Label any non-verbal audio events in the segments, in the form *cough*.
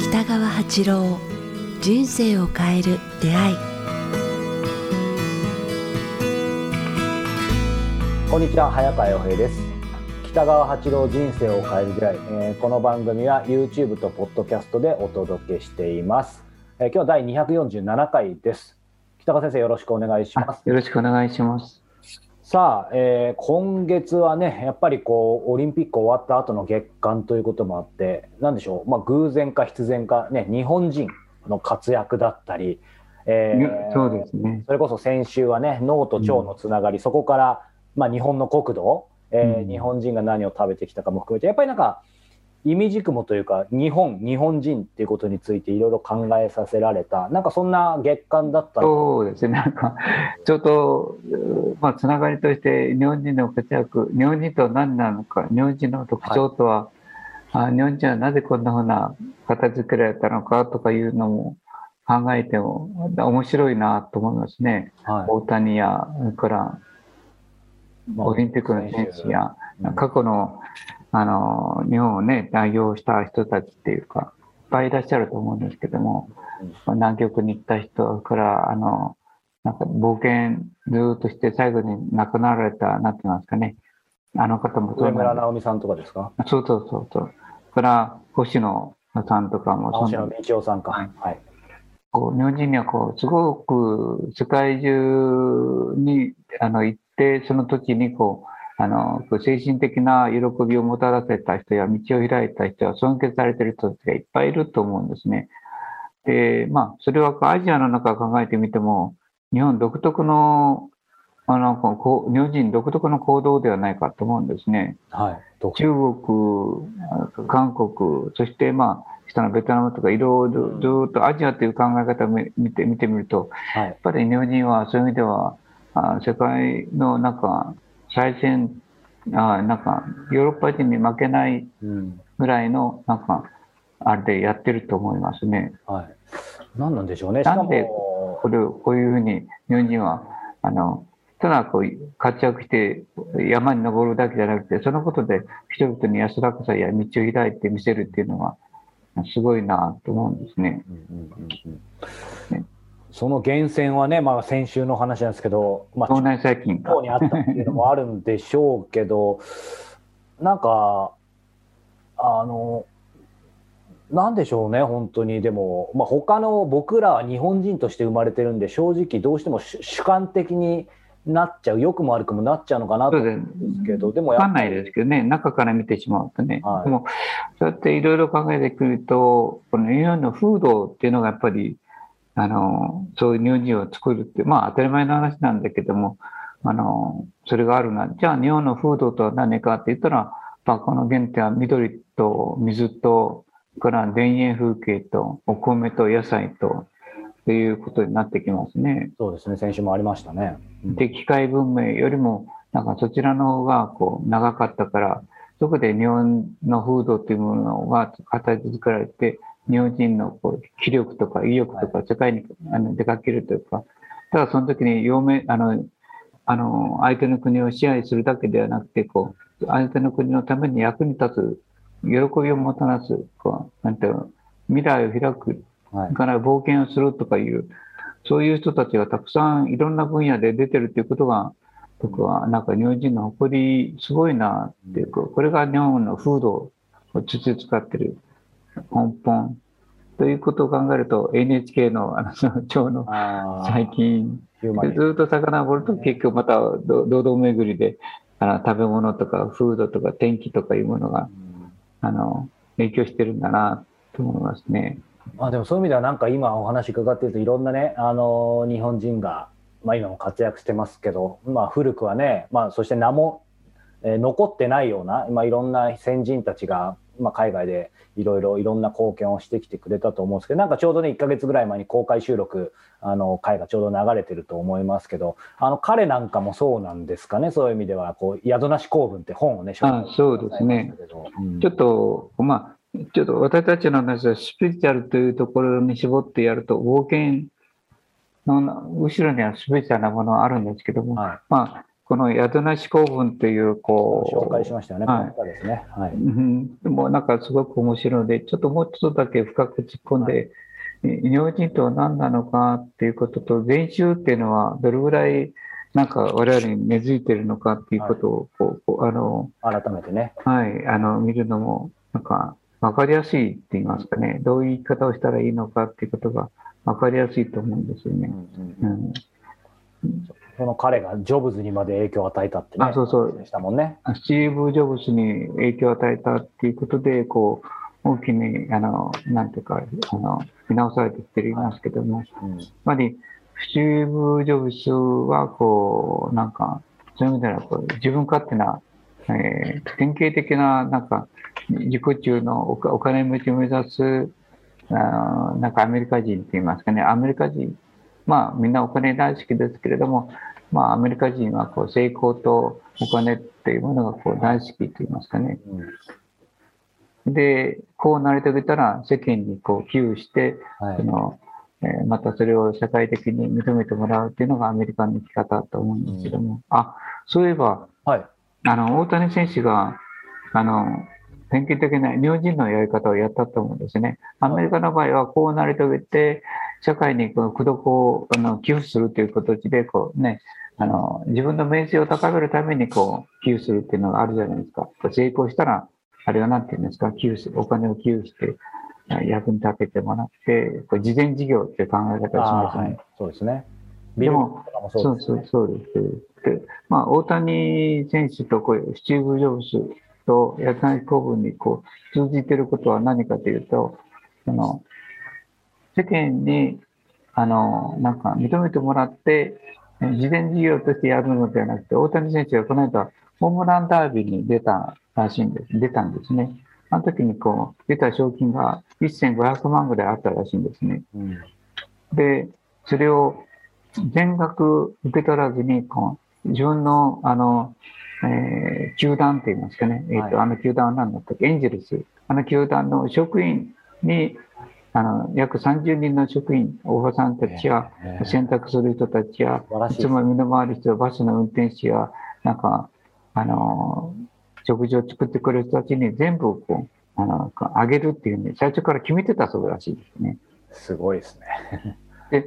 北川八郎人生を変える出会い。こんにちは早川洋平です。北川八郎人生を変える出会い、えーこの番組は YouTube と Podcast でお届けしています、えー今日は第247回です。北川先生よろしくお願いしますよろしくお願いします。さあ、えー今月はねやっぱりこうオリンピック終わった後の月間ということもあってなんでしょうまあ偶然か必然かね日本人の活躍だったり、えーそうですね。それこそ先週はね脳と腸のつながり、そこから、まあ、日本の国土、えーうん日本人が何を食べてきたかも含めてやっぱりなんか意味軸もというか日本日本人っていうことについていろいろ考えさせられたなんかそんな月間だったそうですね。なんか、ちょっと、うまあ、つながりとして、日本人の活躍、日本人とは何なのか、日本人の特徴とは、あ日本人はなぜこんなふうな形作られたのかとかいうのも考えても面白いなと思いますね。はい。大谷や、それからまあオリンピックの選手や、うん。過去のあの日本をね、代表した人たちっていうか、いっぱいいらっしゃると思うんですけども、うん。まあ南極に行った人から、あの、なんか冒険ずーっとして最後に亡くなられた、なんて言いますかね、あの方もそう上村直美さんとかですか？す。そうそうそうそう。それから、星野さんとかも青そうなん篠道夫さんか、はいはい。こう日本人にはこうすごく世界中にあの行ってその時にこうあの精神的な喜びをもたらせた人や道を開いた人や尊敬されている人たちがいっぱいいると思うんですね。でまあそれはアジアの中を考えてみても日本独特のあのこう日本人独特の行動ではないかと思うんですね。はい中国、韓国、そしてまあ、下のベトナムとかいろいろずっとアジアという考え方を見見て見てみると、はいやっぱり日本人はそういう意味では、あ世界のな最先、あなんかヨーロッパ人に負けないうん。ぐらいのなんか、あれでやってると思いますね。はい、何なんでしょうね。なんでもこれをこういうふうに日本人は、あの、ただこう活躍して山に登るだけじゃなくて、そのことで人々に安らかさや道を開いて見せるっていうのは、すごいなと思うんですね。うんうんうんうんその源泉はね、まあ、先週の話なんですけど、まあ、腸内細菌腸にあったっていうのもあるんでしょうけど、なんか、あの、なんでしょうね、本当に。でも、まあ、他の僕らは日本人として生まれてるんで、正直どうしても主主観的になっちゃう、良くも悪くもなっちゃうのかなと思うんですけど、でもわかんないですけどね、中から見てしまうとね。はいでも、そうやっていろいろ考えてくると、この日本の風土っていうのがやっぱり、あの、そういう日本人を作るって、まあ当たり前の話なんだけども、あの、それがあるな。じゃあ日本の風土とは何かって言ったら、まあこの原点は緑と水と、から田園風景とお米と野菜と、っていうことになってきますね。そうですね、先週もありましたね。うんで、機械文明よりも、なんかそちらの方がこう長かったから、そこで日本の風土というものが形作られて、日本人のこう気力とか意欲とか世界にあの出かけるというか、ただその時にあの、あの、相手の国を支配するだけではなくて、こう、相手の国のために役に立つ、喜びをもたらす、こう、なんていうの、未来を開く、から冒険をするとかいう、そういう人たちがたくさんいろんな分野で出てるということが、僕はなんか日本人の誇り、すごいなっていうか、これが日本の風土を土使ってる根本ということを考えると、NHK のあの *laughs* その最近、ずっと遡ると結局またど堂々巡りであの食べ物とか風土とか天気とかいうものがあの影響してるんだなと思いますね。まあでもそういう意味ではなんか今お話伺っているといろんなね、あの日本人が、まあ、今も活躍してますけど、まあ、古くはね、まあ、そして名も、えー残ってないような、まあ、いろんな先人たちが、まあ、海外でいろいろいろんな貢献をしてきてくれたと思うんですけどなんかちょうどね1か月ぐらい前に公開収録あの回がちょうど流れてると思いますけどあの彼なんかもそうなんですかね？そういう意味ではこう宿なし公文って本をねあそうですね。うん。ちょっと、まあ、ちょっと私たちの話はスピリチュアルというところに絞ってやると、冒険の後ろにはスペシャルなものあるんですけども、はい。まあ、この宿なし公文という、こう、紹介しましたよね。はいですね。はい。うん、でもなんかすごく面白いので、ちょっともうちょっとだけ深く突っ込んで、え日本人とは何なのかっていうことと、禅宗っていうのはどれぐらいなんか我々に根付いてるのかっていうことをこう、こうあの、改めてね。はい、あの、見るのも、なんか分かりやすいって言いますかね、どういう言い方をしたらいいのかっていうことが分かりやすいと思うんですよね。うんうんうんその彼がジョブズにまで影響を与えたってね。あそうそうでしたもんね。スティーブ・ジョブズに影響を与えたっていうことで、こう、大きに、あの、なんていうか、あの、見直されてきていますけども、やっうん。ぱり、スティーブ・ジョブズは、こう、なんか、そういう意味では、こう自分勝手な、えー典型的な、なんか、自己中のおお金持ちを目指す、あのなんかアメリカ人って言いますかね、アメリカ人、まあみんなお金大好きですけれども、まあアメリカ人はこう成功とお金っていうものがこう大好きと言いますかね。うんで、こうなり遂げたら世間にこう寄与して、はいそ。のえーまたそれを社会的に認めてもらうっていうのがアメリカの生き方だと思うんですけども、あ、そういえば、はい。あの、大谷選手が、あの、典型的な日本人のやり方をやったと思うんですね。アメリカの場合はこうなり遂げて、社会にこの功徳をあの寄付するという形で、こうね、あの、自分の名声を高めるためにこう、寄付するっていうのがあるじゃないですか。成功したら、あれはなんて言うんですか、寄付する、お金を寄付して、あ役に立ててもらって、こう事前事業っていう考え方をしあますね。ーはい。そうですね。ビルでもそそううですね。そうそうです。で、まあ、大谷選手とこうスティーブ・ジョブズと八谷公文にこう通じてることは何かというと、その世間にあのなんか認めてもらって、え事前事業としてやるのではなくて、大谷選手がこの間、ホームランダービーに出たらしいんです、出たんですね。あの時にこう出た賞金が1500万ぐらいあったらしいんですね。うんで、それを全額受け取らずに、こう自分の、あの、えー球団って言いますかね、えっ、と、はいあの球団は何だったっけ、エンジェルス。あの球団の職員に、あの、約30人の職員、おばさんたちや、えー選択する人たちや、いいつも身の回り人、バスの運転手や、なんか、あの、食事を作ってくれる人たちに全部こう、あの、あげるっていうね、最初から決めてたそうらしいですね。すごいですね。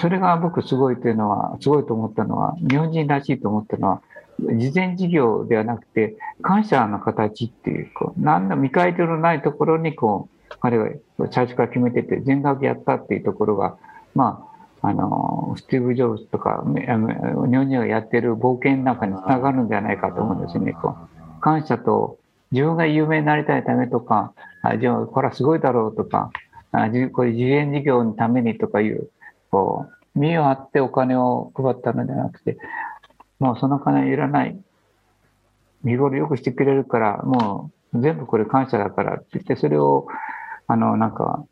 それが僕すごいというのは、すごいと思ったのは、日本人らしいと思ったのは、事前事業ではなくて、感謝の形っていう、こう、何の見返りのないところに、こう、彼は最初から決めてて、全額やったっていうところが、まあ、あの、スティーブ・ジョブズとか、めあの日本人がやってる冒険の中につながるんじゃないかと思うんですね。こう感謝と、自分が有名になりたいためとか、あじゃあ、これはすごいだろうとか、あじこういう事前事業のためにとかいう、こう、身を張ってお金を配ったのではなくて、もうその金いらない。日頃よくしてくれるから、もう全部これ感謝だからって言って、それを、あの、なんか、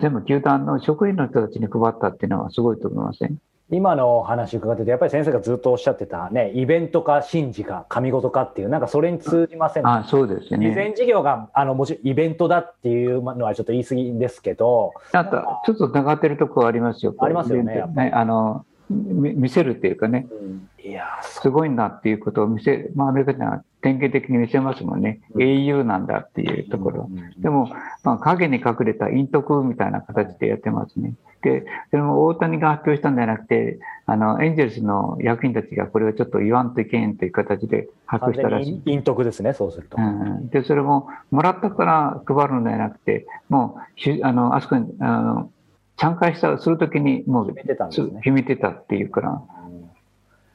全部球団の職員の人たちに配ったっていうのはすごいと思いません？今の話伺ってて、やっぱり先生がずっとおっしゃってたね、イベントか神事か神事かっていう、なんかそれに通じませんあそうです事ね。前事業があのもちろんイベントだっていうのはちょっと言い過ぎですけど、なんか、ちょっと繋がってるところありますよ。ありますよねねあの、み見せるっていうかね、いやーそすごいんだっていうことを見せ、まあアメリカ人は典型的に見せますもんね。うん英雄なんだっていうところ。うんでも、まあ、影に隠れた陰徳みたいな形でやってますね。で、それも大谷が発表したんじゃなくて、あの、エンジェルスの役員たちがこれをちょっと言わんといけんという形で発完表したらしい。陰徳ですね、そうすると。うん、で、それも、もらったから配るのではなくて、もうし、あの、あそこに、あの、参加した、するときに、もう、決めてたんですね決めてたっていうから、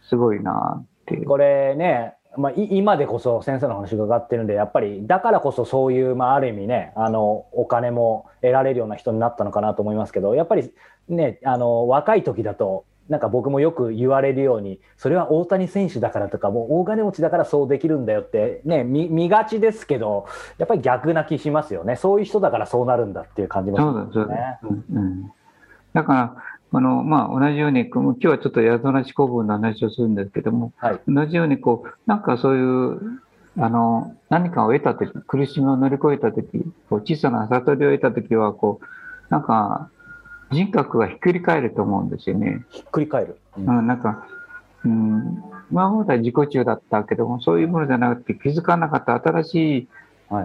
すごいなっていう。これね、まあ、今でこそ先生の話伺ってるんで、やっぱりだからこそそういう、まあ、ある意味ね、あのお金も得られるような人になったのかなと思いますけど、やっぱりね、あの若い時だと、なんか僕もよく言われるように、それは大谷選手だからとか、もう大金持ちだからそうできるんだよって、ね、見見がちですけど、やっぱり逆な気しますよね、そういう人だからそうなるんだっていう感じもし、ますね。うん、だから、あの、まあ、同じように、今日はちょっと宿なし古文の話をするんですけども、はい同じように、こう、なんかそういう、あの、何かを得たとき、苦しみを乗り越えたとき、こう小さな悟りを得たときは、こう、なんか、人格がひっくり返ると思うんですよね。ひっくり返る。ううん、なんか、うん、今までは自己中だったけども、そういうものじゃなくて気づかなかった新しい。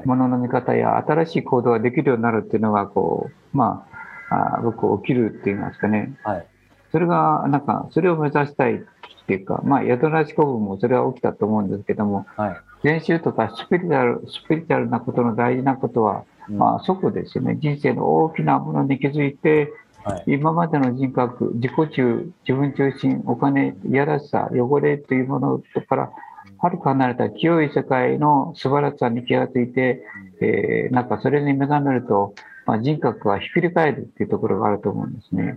ものの見方や新しい行動ができるようになるっていうのが、こう、まあ、あ僕起きるって言いますかね。はい。それが、なんか、それを目指したいっていうか、まあ、宿なし古文もそれは起きたと思うんですけども、はい。練習とかスピリチュアル、スピリチュアルなことの大事なことは、うんまあ、そこですよね。人生の大きなものに気づいて、はい。今までの人格、自己中、自分中心、お金、いやらしさ、汚れというものから、はるか離れた清い世界の素晴らしさに気がついて、えーなんかそれに目覚めると、まあ、人格がひっくり返るっていうところがあると思うんですね。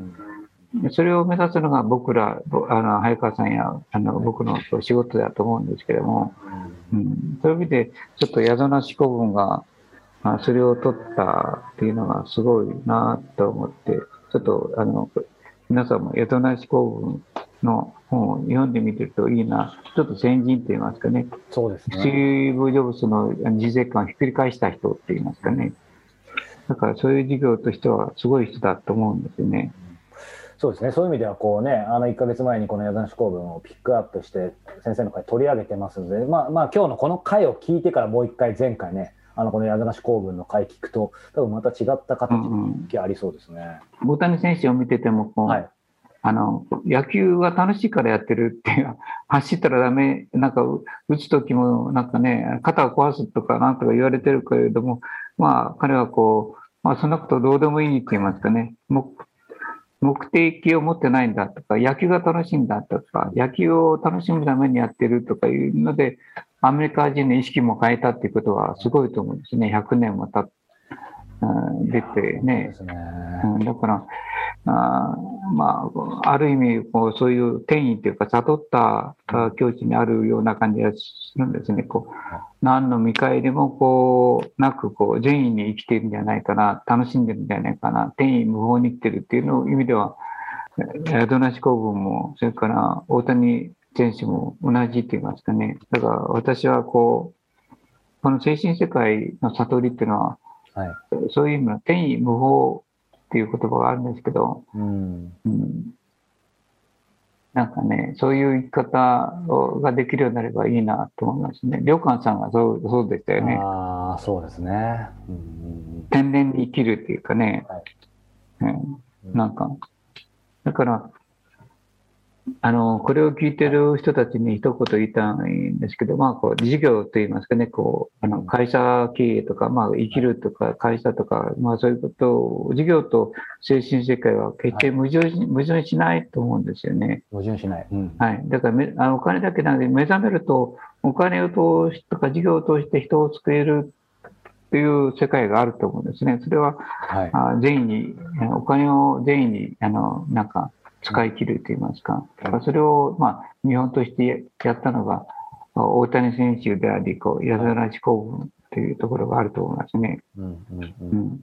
でそれを目指すのが僕ら、ぼあの早川さんやあの僕の仕事だと思うんですけれども、うん、そういう意味で、ちょっと宿なし古文が、まあ、それを取ったっていうのがすごいなと思って、ちょっとあの皆さんも宿なし古文の本を読んでみてるといいな、ちょっと先人といいますかね、そうですステね。ィーブ・ジョブズの人生観をひっくり返した人って言いますかね。だからそういう授業としてはすごい人だと思うんですよね。そうですね。そういう意味では、こうね、あの1ヶ月前にこの矢田公文をピックアップして、先生の会取り上げてますので、まあ、まあ、今日のこの回を聞いてからもう一回前回ね、あのこの矢田公文の回聞くと、多分また違った形がありそうですね。大谷選手を見ててもこう、はい。あの野球は楽しいからやってるっていう、*laughs* 走ったらダメ、なんかう打つ時もなんかね、肩を壊すとかなんとか言われてるけれども、まあ彼はこう、まあそんなことどうでもいいって言いますかね、目的を持ってないんだとか、野球が楽しいんだとか、野球を楽しむためにやってるとかいうので、アメリカ人の意識も変えたっていうことはすごいと思うんですね。100年も経って出てね。すね。うんだから、あーまあ、ある意味こう、そういう転移というか、悟ったあ境地にあるような感じがするんですね。こう何の見返りもこうなくこう、善意に生きているんじゃないかな、楽しんでるんじゃないかな、転移無法に生きてるっていうの意味では、宿なし公文も、それから大谷選手も同じって言いますかね。だから私はこう、この精神世界の悟りっていうのは、はい。そういう意味の転移無法っていう言葉があるんですけど、うん。うん、なんかね、そういう生き方をができるようになればいいなと思いますね。良寛さんがそうそうでしたよね。ああ、そうですね。うん天然に生きるっていうかね、はいうんうんなんか、だから、あの、これを聞いてる人たちに一言言いたいんですけど、まあ、こう、事業といいますかね、こう、あの、会社経営とか、まあ、生きるとか、会社とか、まあ、そういうことを、事業と精神世界は決して矛盾し,、矛盾しないと思うんですよね。矛盾しない。うん。はい。だからめあの、お金だけなので、目覚めると、お金を通してとか、事業を通して人を救えるっていう世界があると思うんですね。それは、はい。あ善意に、あお金を善意に、あの、なんか、使い切ると言いますか。だからそれを、まあ、見本としてやったのが、大谷選手であり、こう、矢沢地公文というところがあると思いますね。うんうんう。うんん。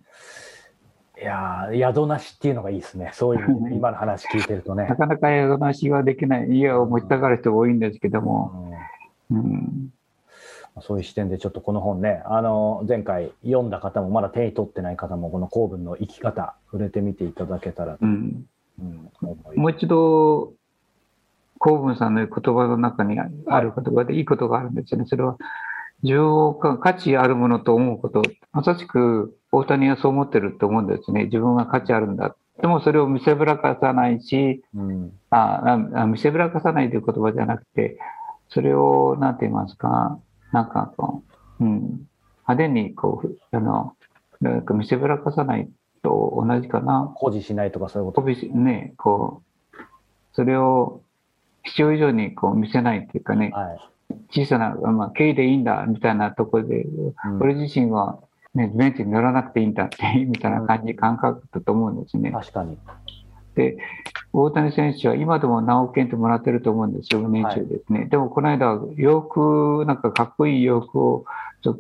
いやー宿なしっていうのがいいですね。そういう今の話聞いてるとねな。かなか矢沢しはできない、家を持ちたがる人が多いんですけども、うんうん。そういう視点でちょっとこの本ね、あの前回読んだ方もまだ手に取ってない方もこの公文の生き方触れてみていただけたらと、もう一度、公文さんの言葉の中にある言葉でいいことがあるんですよね。それは、需要か価値あるものと思うこと。まさしく、大谷はそう思ってると思うんですね。自分は価値あるんだ。でもそれを見せぶらかさないし、うんああ見せぶらかさないという言葉じゃなくて、それを、なんて言いますか、なんかこう、うん、派手にこう、あの、なんか見せぶらかさないと同じかな。誇示しないとかそういうこと？ね、こう、それを必要以上にこう見せないっていうかね、はい小さな、まあ、経緯でいいんだみたいなところで、うん俺自身は、ね、ベンチに乗らなくていいんだって、*laughs* みたいな感じ、感覚だと思うんですね。確かに。で、大谷選手は今でも何億円ともらってると思うんですよ、年収ですね。でもこの間、洋服、なんかかっこいい洋服を、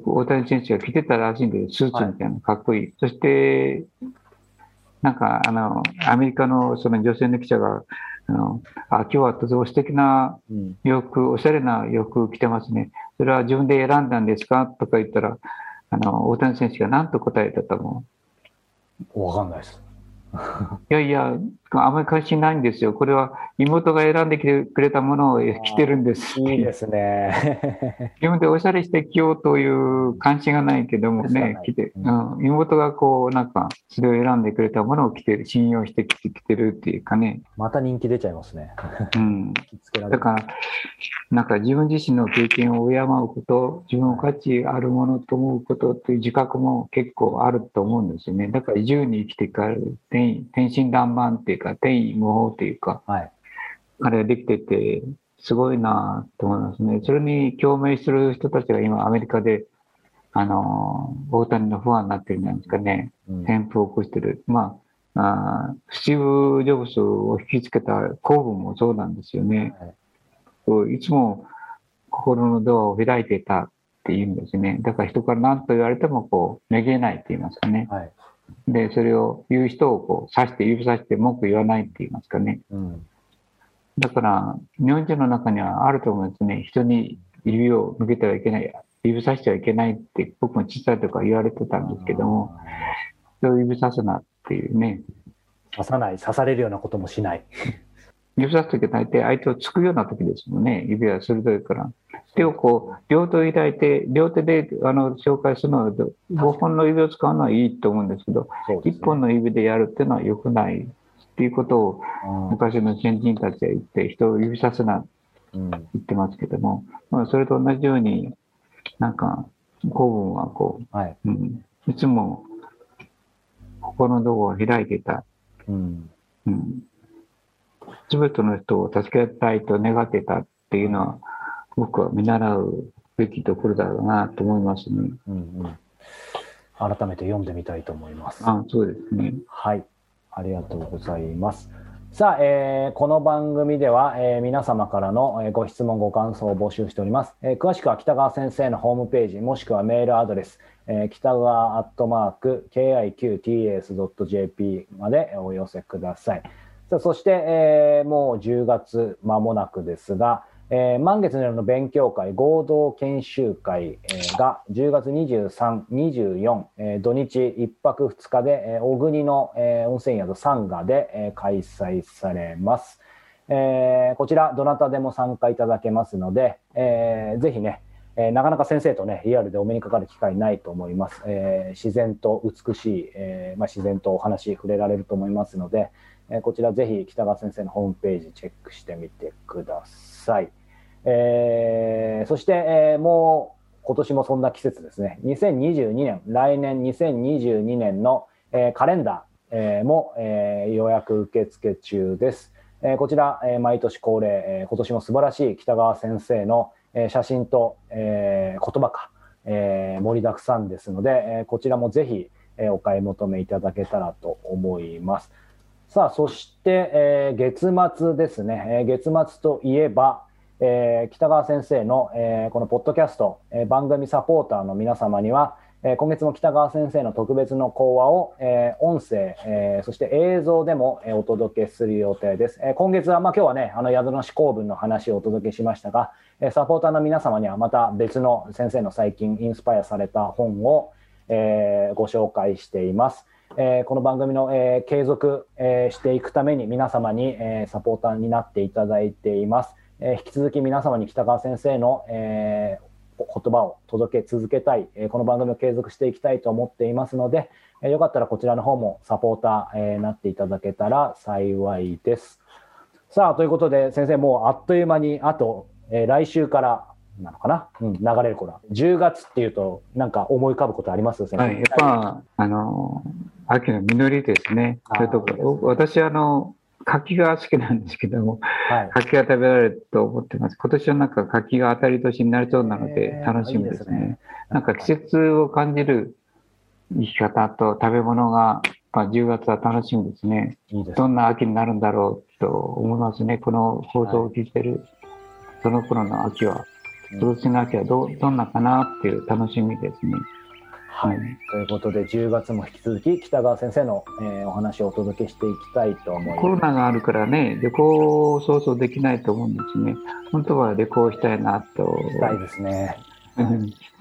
大谷選手が着てたらしいんで、スーツみたいな、かっこいい。そして、なんか、あの、アメリカのその女性の記者が、あの、あ、今日はとても素敵なうん洋服、おしゃれな洋服着てますね。それは自分で選んだんですか？とか言ったら、あの、大谷選手が何と答えたと思う？わかんないです。いやいや、あまり関心ないんですよ。これは妹が選んできてくれたものを着てるんです。いいですね。*laughs* 自分でおしゃれして着ようという関心がないけどもね、着て、うん、妹がこう、なんか、それを選んでくれたものを着てる、信用して着て着てるっていうかね。また人気出ちゃいますね。うん。*laughs* だから、なんか自分自身の経験を敬うこと、自分の価値あるものと思うことっていう自覚も結構あると思うんですよね。だから自由に生きていかれる、天天真爛漫っていうか、天意無法っていうか、はい。あれができてて、すごいなと思いますね。それに共鳴する人たちが今アメリカで、あの、大谷の不安になってるんじゃないですかね。うん旋風を起こしてる。まあ、あースティーブ・ジョブズを引きつけた公文もそうなんですよね。はいいつも心のドアを開いていたって言うんですね。だから人から何と言われてもこう、めげないって言いますかね。はい。で、それを言う人をこう、刺して、指さして文句言わないって言いますかね。うん。だから、日本人の中にはあると思うんですね。人に指を向けてはいけない、指さしてはいけないって僕も小さい時から言われてたんですけども、人を指さすなっていうね。刺さない、刺されるようなこともしない。指さすときは大体相手をつくような時ですもんね。指は鋭いから。手をこう、両手を開いて、両手であの紹介するのは、5本の指を使うのはいいと思うんですけど、ね1本の指でやるっていうのは良くないっていうことをうん昔の先人たちは言って、人を指さすなうん言ってますけども、まあ、それと同じように、なんか、古文はこはい。う、うん、いつも心のドアを開いていた。うん。うん。すべての人を助けたいと願っていたっていうのは、僕は見習うべきところだろうなと思いますね。うんうん。改めて読んでみたいと思います。あそうですね。はい。ありがとうございます。さあ、えーこの番組では、えー皆様からの、えーご質問、ご感想を募集しております。えー詳しくは北川先生のホームページ、もしくはメールアドレス、えー北川アットマーク KIQTS.jp までお寄せください。さあそして、えーもう10月間もなくですが、えー満月の夜の勉強会合同研修会、えーが10月23、24、えー土日1泊2日で、えー小国の、えー温泉宿サンガで、えー開催されます。えーこちら、どなたでも参加いただけますので、えーぜひね、えーなかなか先生とね、リアルでお目にかかる機会ないと思います。えー自然と美しい、えーまあ、自然とお話触れられると思いますので、えーこちらぜひ北川先生のホームページチェックしてみてください。えーそして、えーもう今年もそんな季節ですね。2022年、来年2022年の、えーカレンダー、えーも、えー予約受付中です。えーこちら、えー毎年恒例、えー今年も素晴らしい北川先生の、えー写真と、えー言葉か、えー盛りだくさんですので、えーこちらもぜひ、えーお買い求めいただけたらと思います。さあ、そして、えー月末ですね、えー月末といえば、えー北川先生の、えーこのポッドキャスト、えー番組サポーターの皆様には、えー今月も北川先生の特別の講話を、えー音声、えーそして映像でも、えーお届けする予定です。えー今月は、まあ、今日はね、あの宿の思考文の話をお届けしましたが、えーサポーターの皆様にはまた別の先生の最近インスパイアされた本を、えーご紹介しています。えーこの番組の、えー継続、えーしていくために皆様に、えーサポーターになっていただいています。えー引き続き皆様に北川先生の、えー言葉を届け続けたい、えーこの番組を継続していきたいと思っていますので、えーよかったらこちらの方もサポーター、えーなっていただけたら幸いです。さあ、ということで先生、もうあっという間にあと、えー来週からなのかな、うん、流れる頃10月っていうとなんか思い浮かぶことあります？先生、はい、やっぱ、あの、秋の実りですね。それと私、あの、柿が好きなんですけども、はい、柿が食べられると思ってます。今年はなんか柿が当たり年になりそうなので楽しみですね。いいですねなんか季節を感じる生き方と食べ物が、まあ、10月は楽しみですね。いいですどんな秋になるんだろうと思いますね。この放送を聞いてる、その頃の秋は、うん今年の秋はどどんなかなっていう楽しみですね。はい、ということで10月も引き続き北川先生の、えーお話をお届けしていきたいと思いコロます。ナがあるからね、旅行をそうそうできないと思うんですね。本当は旅行したいなと。したいですね。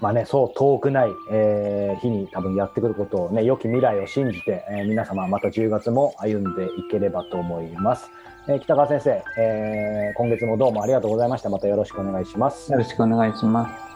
まあね、そう遠くない、えー日に多分やってくることをね、良き未来を信じて、えー皆様また10月も歩んでいければと思います。えー北川先生、えー今月もどうもありがとうございました。またよろしくお願いしますよ。ろしくお願いします。